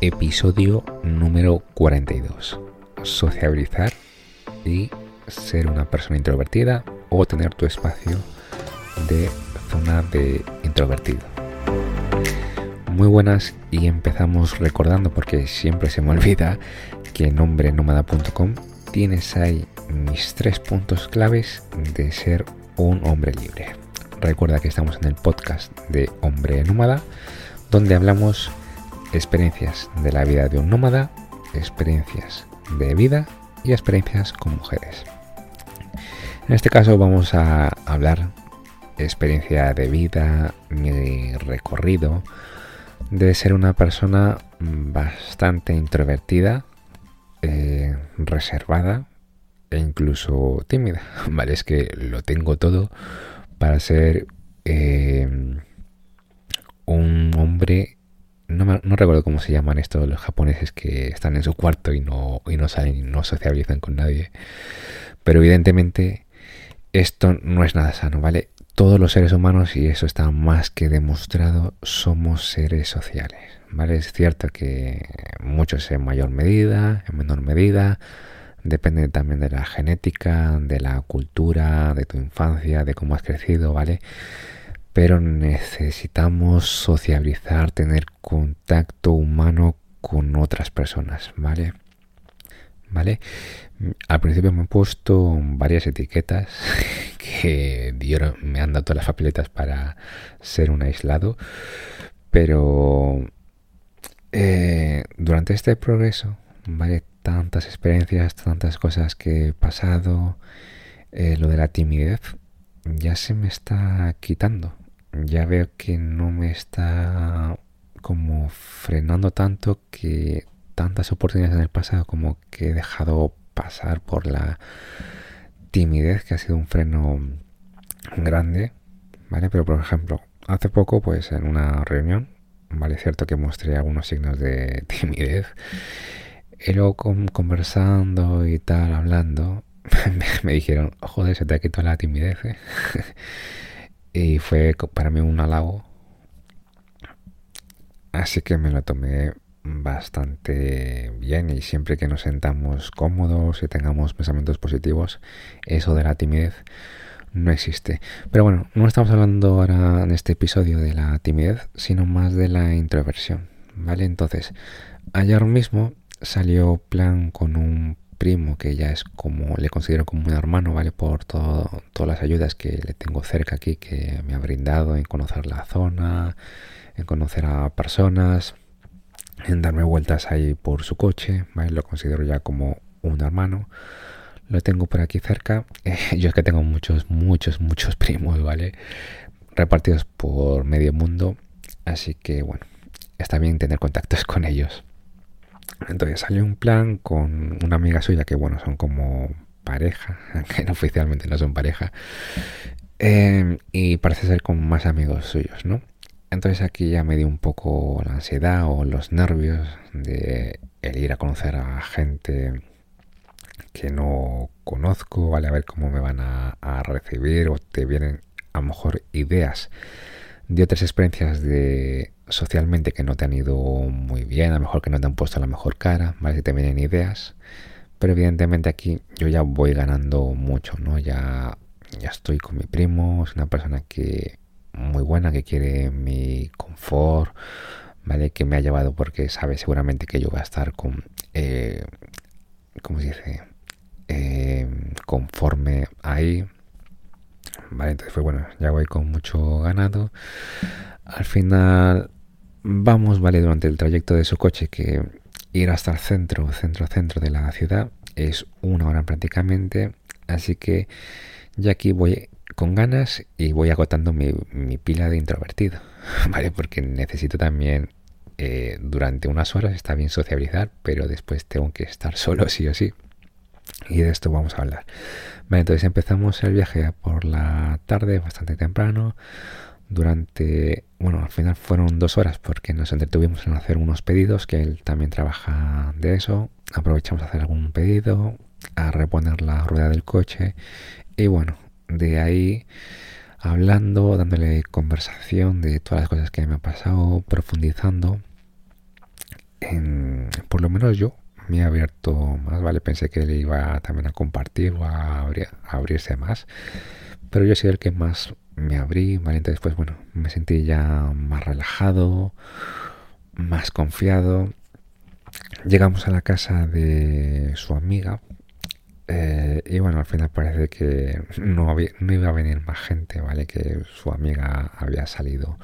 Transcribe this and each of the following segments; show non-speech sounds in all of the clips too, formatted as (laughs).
episodio número 42. Sociabilizar y ser una persona introvertida o tener tu espacio de zona de introvertido. Muy buenas y empezamos recordando porque siempre se me olvida que en hombrenómada.com tienes ahí mis tres puntos claves de ser un hombre libre. Recuerda que estamos en el podcast de Hombre Nómada, donde hablamos experiencias de la vida de un nómada, experiencias de vida y experiencias con mujeres. En este caso vamos a hablar experiencia de vida, mi recorrido, de ser una persona bastante introvertida, eh, reservada e incluso tímida. (laughs) Vale, es que lo tengo todo para ser eh, un hombre no, no, recuerdo cómo se llaman estos los japoneses que están en su cuarto y no, y no salen y no sociabilizan con nadie. Pero evidentemente esto no es nada sano, ¿vale? Todos los seres humanos, y eso está más que demostrado, somos seres sociales, ¿vale? Es cierto que muchos en mayor medida, en menor medida, depende también de la genética, de la cultura, de tu infancia, de cómo has crecido, ¿vale? Pero necesitamos sociabilizar, tener contacto humano con otras personas, ¿vale? ¿Vale? Al principio me he puesto varias etiquetas (laughs) que me han dado todas las papeletas para ser un aislado, pero eh, durante este progreso, ¿vale? Tantas experiencias, tantas cosas que he pasado, eh, lo de la timidez ya se me está quitando, ya veo que no me está como frenando tanto que tantas oportunidades en el pasado como que he dejado pasar por la timidez que ha sido un freno grande, ¿vale? Pero por ejemplo, hace poco pues en una reunión, ¿vale? Cierto que mostré algunos signos de (laughs) timidez y luego conversando y tal, hablando, (laughs) me dijeron, joder, se te ha quitado la timidez, ¿eh? (laughs) y fue para mí un halago. Así que me lo tomé bastante bien y siempre que nos sentamos cómodos y tengamos pensamientos positivos, eso de la timidez no existe. Pero bueno, no estamos hablando ahora en este episodio de la timidez, sino más de la introversión, ¿vale? Entonces, ayer mismo salió plan con un primo que ya es como le considero como un hermano, ¿vale? Por todo, todas las ayudas que le tengo cerca aquí que me ha brindado en conocer la zona, en conocer a personas, en darme vueltas ahí por su coche, ¿vale? Lo considero ya como un hermano. Lo tengo por aquí cerca. (laughs) yo es que tengo muchos, muchos, muchos primos, ¿vale? Repartidos por medio mundo. Así que bueno, está bien tener contactos (laughs) con ellos. Entonces salió un plan con una amiga suya que, bueno, son como pareja, (laughs) aunque oficialmente no son pareja, em, y parece ser con más amigos suyos, ¿no? Entonces aquí ya me dio un poco la ansiedad o los nervios de el ir a conocer a gente que no conozco, ¿vale? A ver cómo me van a, a recibir o te vienen a lo mejor ideas de otras experiencias de socialmente que no te han ido muy bien, a lo mejor que no te han puesto la mejor cara, ¿vale? Si te vienen ideas. Pero evidentemente aquí yo ya voy ganando mucho, ¿no? Ya, ya estoy con mi primo, es una persona que muy buena, que quiere mi confort, ¿vale? Que me ha llevado porque sabe seguramente que yo voy a estar con, eh, ¿cómo se dice? Eh, conforme ahí, Vale, entonces fue bueno, ya voy con mucho ganado. Al final vamos, vale, durante el trayecto de su coche, que ir hasta el centro, centro, centro de la ciudad es una hora prácticamente. Así que ya aquí voy con ganas y voy agotando mi, pila de introvertido, (laughs) ¿vale? Porque necesito también eh, durante unas horas, está bien sociabilizar, pero después tengo que estar (laughs) solo sí o sí. Y de esto vamos a hablar. Vale, entonces empezamos el viaje por la tarde, bastante temprano. Durante, bueno, al final fueron dos horas porque nos entretuvimos en hacer unos pedidos, que él también trabaja de eso. Aprovechamos a hacer algún pedido, a reponer la rueda del coche. Y bueno, de ahí hablando, dándole conversación de todas las cosas que me ha pasado, profundizando. por lo menos yo me he abierto más, ¿vale? Pensé que él iba también a compartir o a, abrirse más, pero yo soy el que más me abrí, ¿vale? Entonces, pues bueno, me sentí ya más relajado, más confiado. Llegamos a la casa de su amiga, eh, y bueno, al final parece que no, no iba a venir más gente, ¿vale? Que su amiga había salido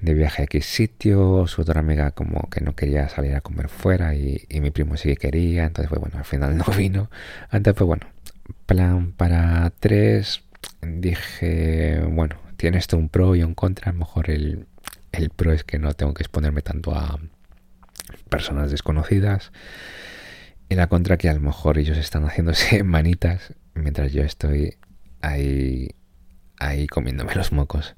de viaje a X sitio, su otra amiga como que no quería salir a comer fuera y, mi primo sí que quería, entonces pues bueno, al final (laughs) no vino. Entonces pues bueno, plan para tres, dije, bueno, tiene esto un pro y un contra, a lo mejor el, el pro es que no tengo que exponerme tanto a personas desconocidas y la contra que a lo mejor ellos están haciéndose (laughs) manitas mientras yo estoy ahí, ahí comiéndome los mocos.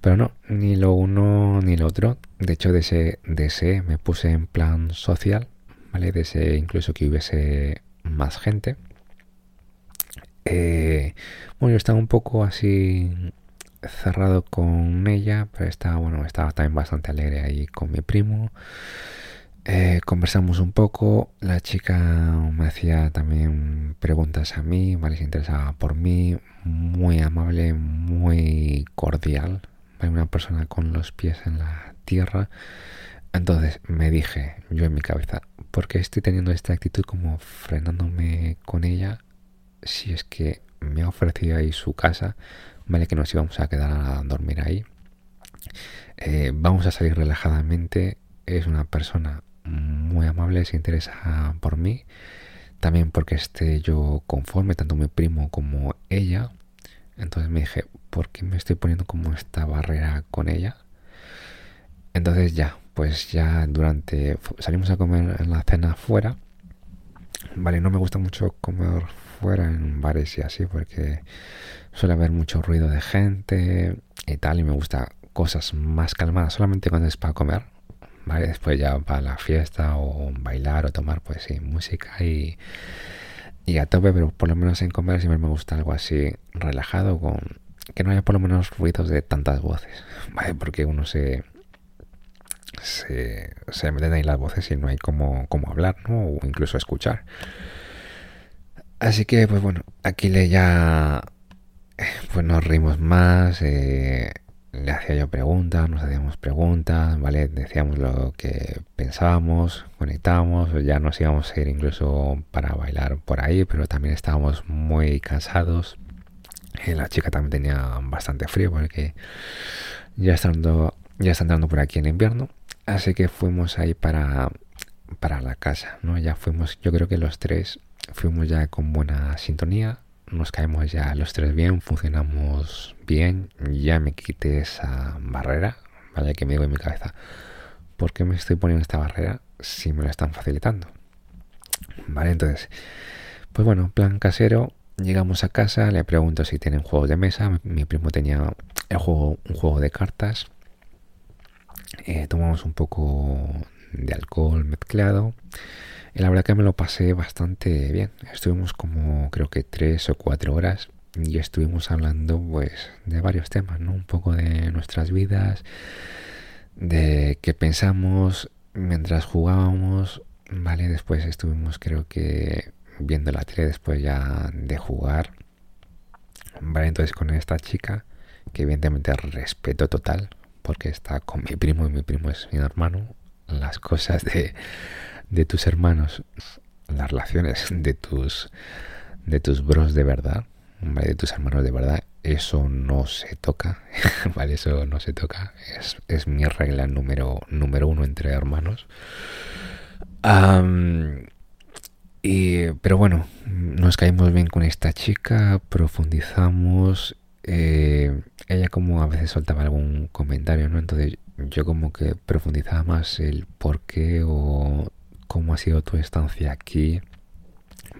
Pero no, ni lo uno ni lo otro. De hecho, de ese me puse en plan social, ¿vale? ese incluso que hubiese más gente. Eh, bueno, yo estaba un poco así cerrado con ella, pero estaba, bueno, estaba también bastante alegre ahí con mi primo. Eh, conversamos un poco, la chica me hacía también preguntas a mí, ¿vale? Se interesaba por mí, muy amable, muy cordial, hay una persona con los pies en la tierra. Entonces me dije yo en mi cabeza, ¿por qué estoy teniendo esta actitud como frenándome con ella si es que me ha ofrecido ahí su casa, vale que nos íbamos a quedar a dormir ahí? Eh, vamos a salir relajadamente, es una persona muy amable, se interesa por mí, también porque esté yo conforme, tanto mi primo como ella. Entonces me dije, ¿por qué me estoy poniendo como esta barrera con ella? Entonces ya, pues ya durante... Salimos a comer en la cena fuera. Vale, no me gusta mucho comer fuera en bares y así porque suele haber mucho ruido de gente y tal y me gusta cosas más calmadas solamente cuando es para comer. Vale, después ya para la fiesta o bailar o tomar pues sí, música y y a tope, pero por lo menos en comer siempre me gusta algo así relajado, con que no haya por lo menos ruidos de tantas voces, (laughs) ¿vale? Porque uno se, se, se meten ahí las voces y no hay como, hablar, ¿no? O incluso escuchar. Así que, pues bueno, aquí le ya, pues nos rimos más, eh, le hacía yo preguntas, nos hacíamos preguntas, ¿vale? Decíamos lo que pensábamos, conectábamos, ya nos íbamos a ir incluso para bailar por ahí, pero también estábamos muy cansados. Y la chica también tenía bastante frío porque ya está entrando, ya está entrando por aquí en invierno, así que fuimos ahí para, para la casa, ¿no? Ya fuimos, yo creo que los tres fuimos ya con buena sintonía, nos caemos ya los tres bien, funcionamos bien, ya me quité esa barrera, vale, que me digo en mi cabeza, ¿por qué me estoy poniendo esta barrera si me la están facilitando? Vale, entonces, pues bueno, plan casero, llegamos a casa, le pregunto si tienen juegos de mesa, mi, primo tenía el juego, un juego de cartas, eh, tomamos un poco de alcohol mezclado, y la verdad que me lo pasé bastante bien. Estuvimos como creo que tres o cuatro horas y estuvimos hablando pues de varios temas, ¿no? Un poco de nuestras vidas, de qué pensamos mientras jugábamos, ¿vale? Después estuvimos creo que viendo la tele después ya de jugar, ¿vale? Entonces con esta chica, que evidentemente respeto total, porque está con mi primo y mi primo es mi hermano, las cosas de de tus hermanos, las relaciones de tus de tus bros de verdad, de tus hermanos de verdad, eso no se toca, (laughs) ¿vale? Eso no se toca. Es, mi regla número, número uno entre hermanos. y, pero bueno, nos caímos bien con esta chica, profundizamos. Eh, ella como a veces soltaba algún comentario, ¿no? Entonces yo como que profundizaba más el por qué o cómo ha sido tu estancia aquí,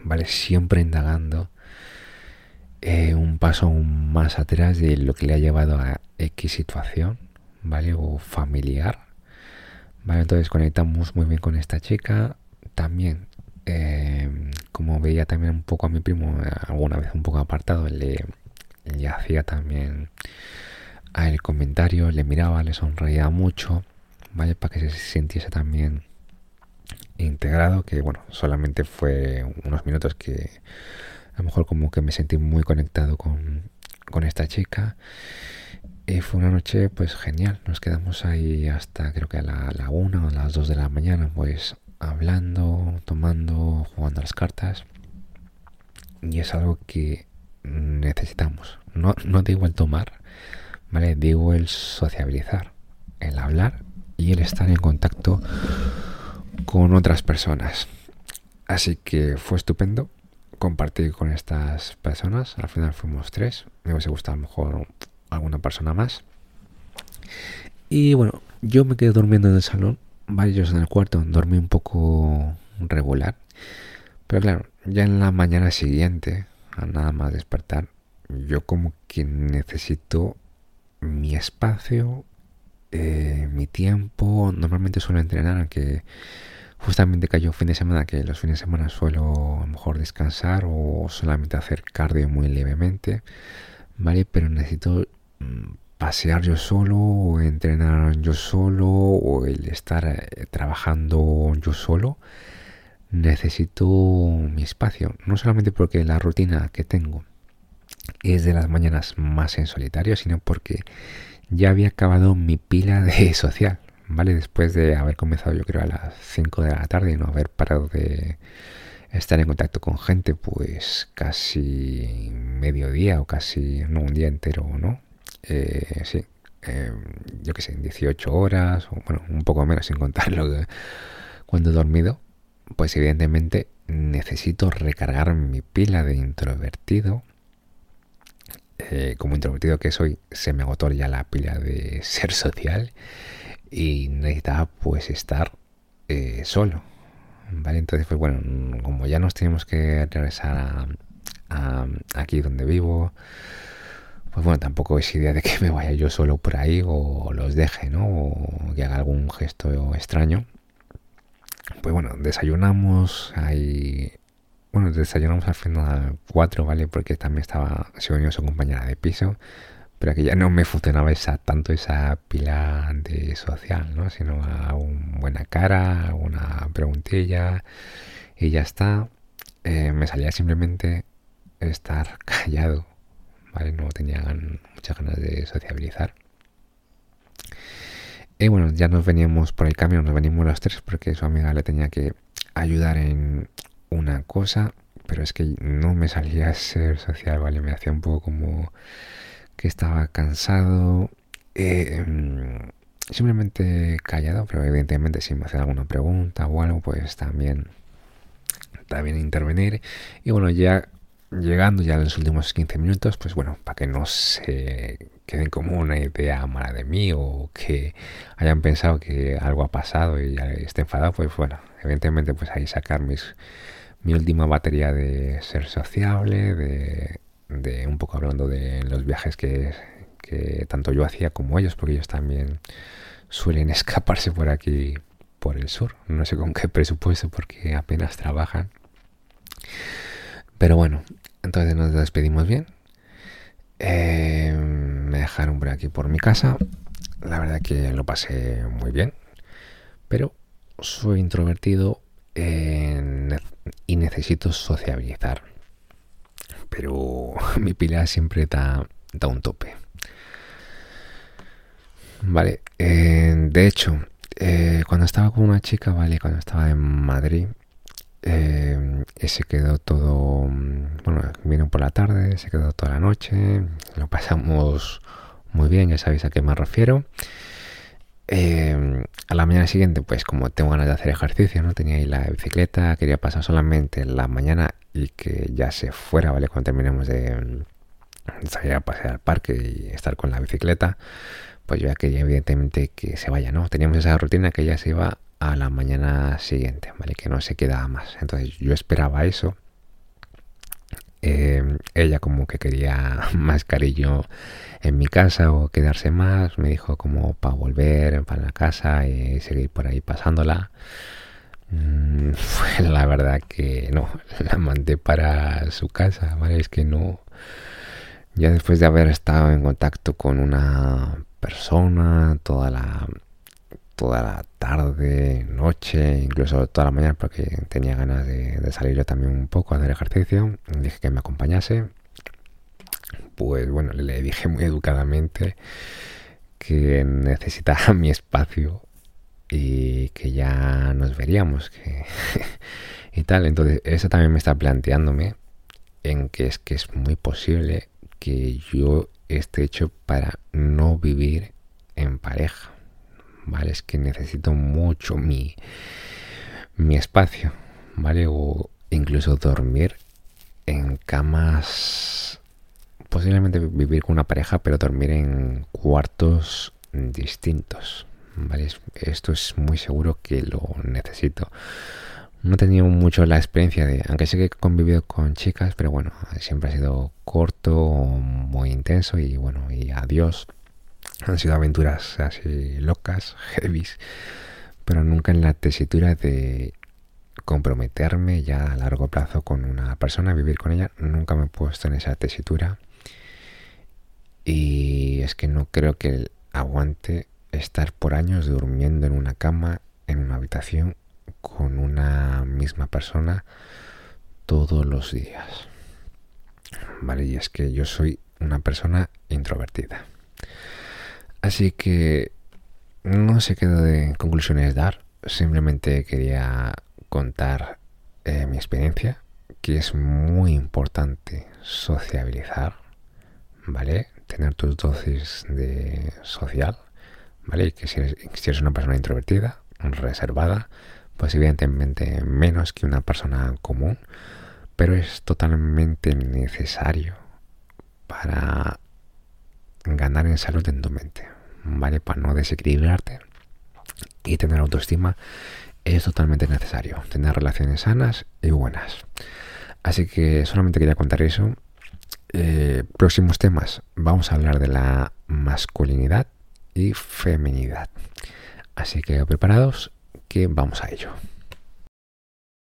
¿vale? Siempre indagando eh, un paso más atrás de lo que le ha llevado a X situación, ¿vale? O familiar, ¿vale? Entonces conectamos muy bien con esta chica. También, eh, como veía también un poco a mi primo, alguna vez un poco apartado, le, le hacía también el comentario, le miraba, le sonreía mucho, ¿vale? Para que se sintiese también integrado, que bueno, solamente fue unos minutos que a lo mejor como que me sentí muy conectado con, con esta chica. Y fue una noche pues genial, nos quedamos ahí hasta creo que a la, una o a las dos de la mañana pues hablando, tomando, jugando las cartas. Y es algo que necesitamos. No, no digo el tomar, ¿vale? Digo el sociabilizar, el hablar y el estar en contacto con otras personas. Así que fue estupendo compartir con estas personas. Al final fuimos tres. Me hubiese gustado a lo mejor alguna persona más. Y bueno, yo me quedé durmiendo en el salón, varios en el cuarto, dormí un poco regular. Pero claro, ya en la mañana siguiente, nada más despertar, yo como que necesito mi espacio, eh, mi tiempo. Normalmente suelo entrenar, aunque justamente cayó fin de semana, que los fines de semana suelo mejor descansar o solamente hacer cardio muy levemente, ¿vale? Pero necesito mm, pasear yo solo, o entrenar yo solo, o el estar eh, trabajando yo solo. Necesito mi espacio, no solamente porque la rutina que tengo es de las mañanas más en solitario, sino porque ya había acabado mi pila de (laughs) social, ¿vale? Después de haber comenzado yo creo a las 5 de la tarde y no haber parado de estar en contacto con gente pues casi mediodía o casi, no, un día entero, ¿no? Eh, sí, eh, yo qué sé, 18 horas, o bueno, un poco menos sin contarlo cuando he dormido, pues evidentemente necesito recargar mi pila de introvertido. Eh, como introvertido que soy, se me agotó ya la pila de (laughs) ser social y necesitaba pues estar eh, solo. ¿Vale? Entonces, pues bueno, como ya nos tenemos que regresar a, aquí donde vivo, pues bueno, tampoco es idea de que (laughs) me vaya yo solo por ahí o los deje, ¿no? O que haga algún gesto extraño. Pues bueno, desayunamos ahí. Bueno, desayunamos al final cuatro, ¿vale? Porque también estaba, se unió su compañera de piso pero que ya no me funcionaba esa, tanto esa pila de social, ¿no? Sino a una buena cara, una preguntilla y ya está. Eh, me salía simplemente estar (laughs) callado, ¿vale? No tenía muchas ganas de sociabilizar. Y bueno, ya nos veníamos por el camino, nos venimos los tres porque su amiga le tenía que ayudar en una cosa, pero es que no me salía a ser social, ¿vale? Me hacía un poco como que estaba cansado, eh, mm, simplemente callado, pero evidentemente si me hacen alguna pregunta o algo, pues también, también intervenir. Y bueno, ya llegando ya en los últimos 15 minutos, pues bueno, para que no se queden como una idea mala de mí o que hayan pensado que algo ha pasado y esté enfadado, pues bueno, evidentemente pues ahí sacar mis, mi última batería de ser sociable, de un poco hablando de los viajes que, tanto yo hacía como ellos, porque ellos también suelen (laughs) escaparse por aquí, por el sur. No sé con qué presupuesto, porque apenas trabajan. Pero bueno, entonces nos despedimos bien. Eh, me dejaron por aquí por mi casa. La verdad que lo pasé muy bien. Pero soy introvertido y necesito sociabilizar pero (laughs) mi pila siempre da, un tope. Vale, eh, de hecho, eh, cuando estaba con una chica, vale, cuando estaba en Madrid, eh, se quedó todo, bueno, vino por la tarde, se quedó toda la noche, lo pasamos muy bien, ya sabéis a qué me refiero. a la mañana siguiente, pues como tengo ganas de hacer ejercicio, ¿no? Tenía ahí la bicicleta, quería pasar solamente la mañana y que ya se fuera, ¿vale? Cuando terminemos de salir a pasear al parque y estar con la bicicleta, pues yo ya quería evidentemente que se vaya, ¿no? Teníamos esa rutina que ya se iba a la mañana siguiente, ¿vale? Que no se quedaba más. Entonces yo esperaba eso. Eh, ella como que quería (laughs) más cariño en mi casa o quedarse más, me dijo como para volver para la casa y seguir por ahí pasándola. Mm, (laughs) la verdad que no, (laughs) la mandé para su casa, ¿vale? Es que no, ya después de haber estado en contacto con una persona toda la, toda la tarde, noche, incluso toda la mañana porque tenía ganas de, salir yo también un poco a hacer ejercicio. Dije que me acompañase. Pues bueno, le dije muy educadamente que necesitaba (laughs) mi espacio y que ya nos veríamos (laughs) y tal. Entonces, eso también me está planteándome en que es que es muy posible que yo esté hecho para no vivir en pareja. ¿Vale? Es que necesito mucho mi, mi espacio, ¿vale? O incluso dormir en camas, posiblemente vivir con una pareja, pero dormir en cuartos distintos, ¿vale? Esto es muy seguro que lo necesito. No he tenido mucho la experiencia de, aunque sé que he convivido con chicas, pero bueno, siempre ha sido corto, muy intenso y bueno, y adiós. Han sido aventuras así locas, (laughs) heavies, pero nunca en la tesitura de comprometerme ya a largo plazo con una persona, vivir con ella. Nunca me he puesto en esa tesitura. Y es que no creo que aguante estar por años durmiendo en una cama, en una habitación, con una misma persona todos los días. Vale, y es que yo soy una persona introvertida. Así que no sé qué de conclusiones dar, simplemente quería contar eh, mi experiencia, que es muy importante sociabilizar, ¿vale? Tener tus dosis de social, ¿vale? que si si eres una persona introvertida, reservada, pues evidentemente menos que una persona común, pero es totalmente necesario para ganar en salud en tu mente, ¿vale? Para no desequilibrarte y tener autoestima es totalmente necesario, tener relaciones sanas y buenas. Así que solamente quería contar eso. Eh, próximos temas, vamos a hablar de la masculinidad y feminidad. Así que preparados que vamos a ello.